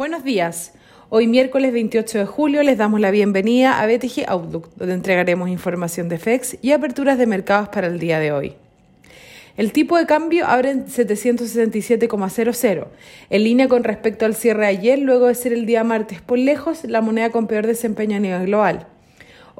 Buenos días. Hoy miércoles 28 de julio les damos la bienvenida a BTG Outlook, donde entregaremos información de FEX y aperturas de mercados para el día de hoy. El tipo de cambio abre en 767,00, en línea con respecto al cierre de ayer, luego de ser el día martes por lejos la moneda con peor desempeño a nivel global.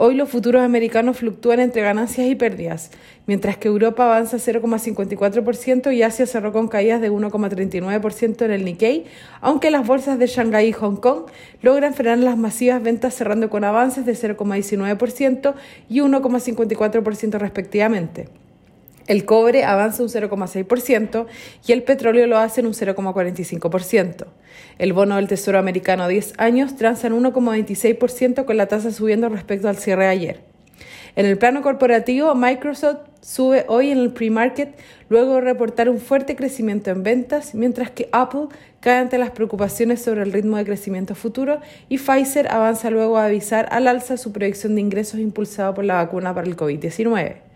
Hoy los futuros americanos fluctúan entre ganancias y pérdidas, mientras que Europa avanza 0,54% y Asia cerró con caídas de 1,39% en el Nikkei, aunque las bolsas de Shanghái y Hong Kong logran frenar las masivas ventas cerrando con avances de 0,19% y 1,54% respectivamente. El cobre avanza un 0,6% y el petróleo lo hace en un 0,45%. El bono del Tesoro americano a 10 años transa en 1,26% con la tasa subiendo respecto al cierre ayer. En el plano corporativo, Microsoft sube hoy en el pre-market luego de reportar un fuerte crecimiento en ventas, mientras que Apple cae ante las preocupaciones sobre el ritmo de crecimiento futuro y Pfizer avanza luego a avisar al alza su proyección de ingresos impulsada por la vacuna para el COVID-19.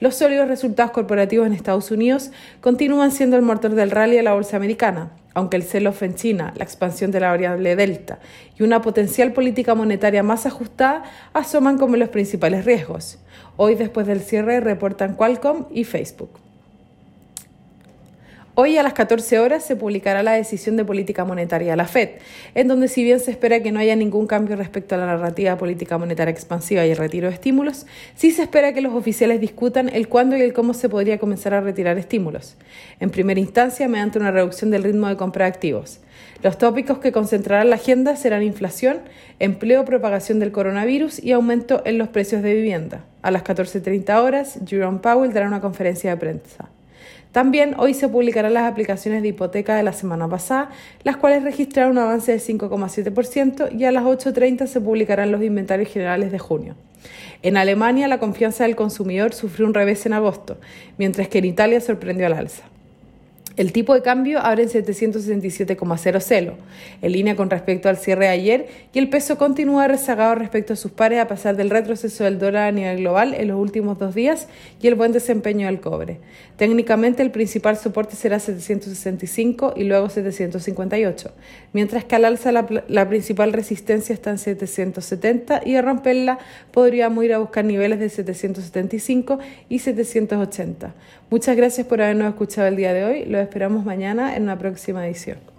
Los sólidos resultados corporativos en Estados Unidos continúan siendo el motor del rally de la bolsa americana, aunque el sell-off en China, la expansión de la variable Delta y una potencial política monetaria más ajustada asoman como los principales riesgos. Hoy, después del cierre, reportan Qualcomm y Facebook. Hoy a las 14 horas se publicará la decisión de política monetaria de la Fed, en donde si bien se espera que no haya ningún cambio respecto a la narrativa política monetaria expansiva y el retiro de estímulos, sí se espera que los oficiales discutan el cuándo y el cómo se podría comenzar a retirar estímulos. En primera instancia, mediante una reducción del ritmo de compra de activos. Los tópicos que concentrarán la agenda serán inflación, empleo, propagación del coronavirus y aumento en los precios de vivienda. A las 14.30 horas, Jerome Powell dará una conferencia de prensa. También hoy se publicarán las aplicaciones de hipoteca de la semana pasada, las cuales registraron un avance de 5,7% y a las 8.30 se publicarán los inventarios generales de junio. En Alemania la confianza del consumidor sufrió un revés en agosto, mientras que en Italia sorprendió al alza. El tipo de cambio abre en 767,00, en línea con respecto al cierre de ayer, y el peso continúa rezagado respecto a sus pares a pesar del retroceso del dólar a nivel global en los últimos dos días y el buen desempeño del cobre. Técnicamente, el principal soporte será 765 y luego 758, mientras que al alza la, principal resistencia está en 770 y a romperla podríamos ir a buscar niveles de 775 y 780. Muchas gracias por habernos escuchado el día de hoy esperamos mañana en una próxima edición.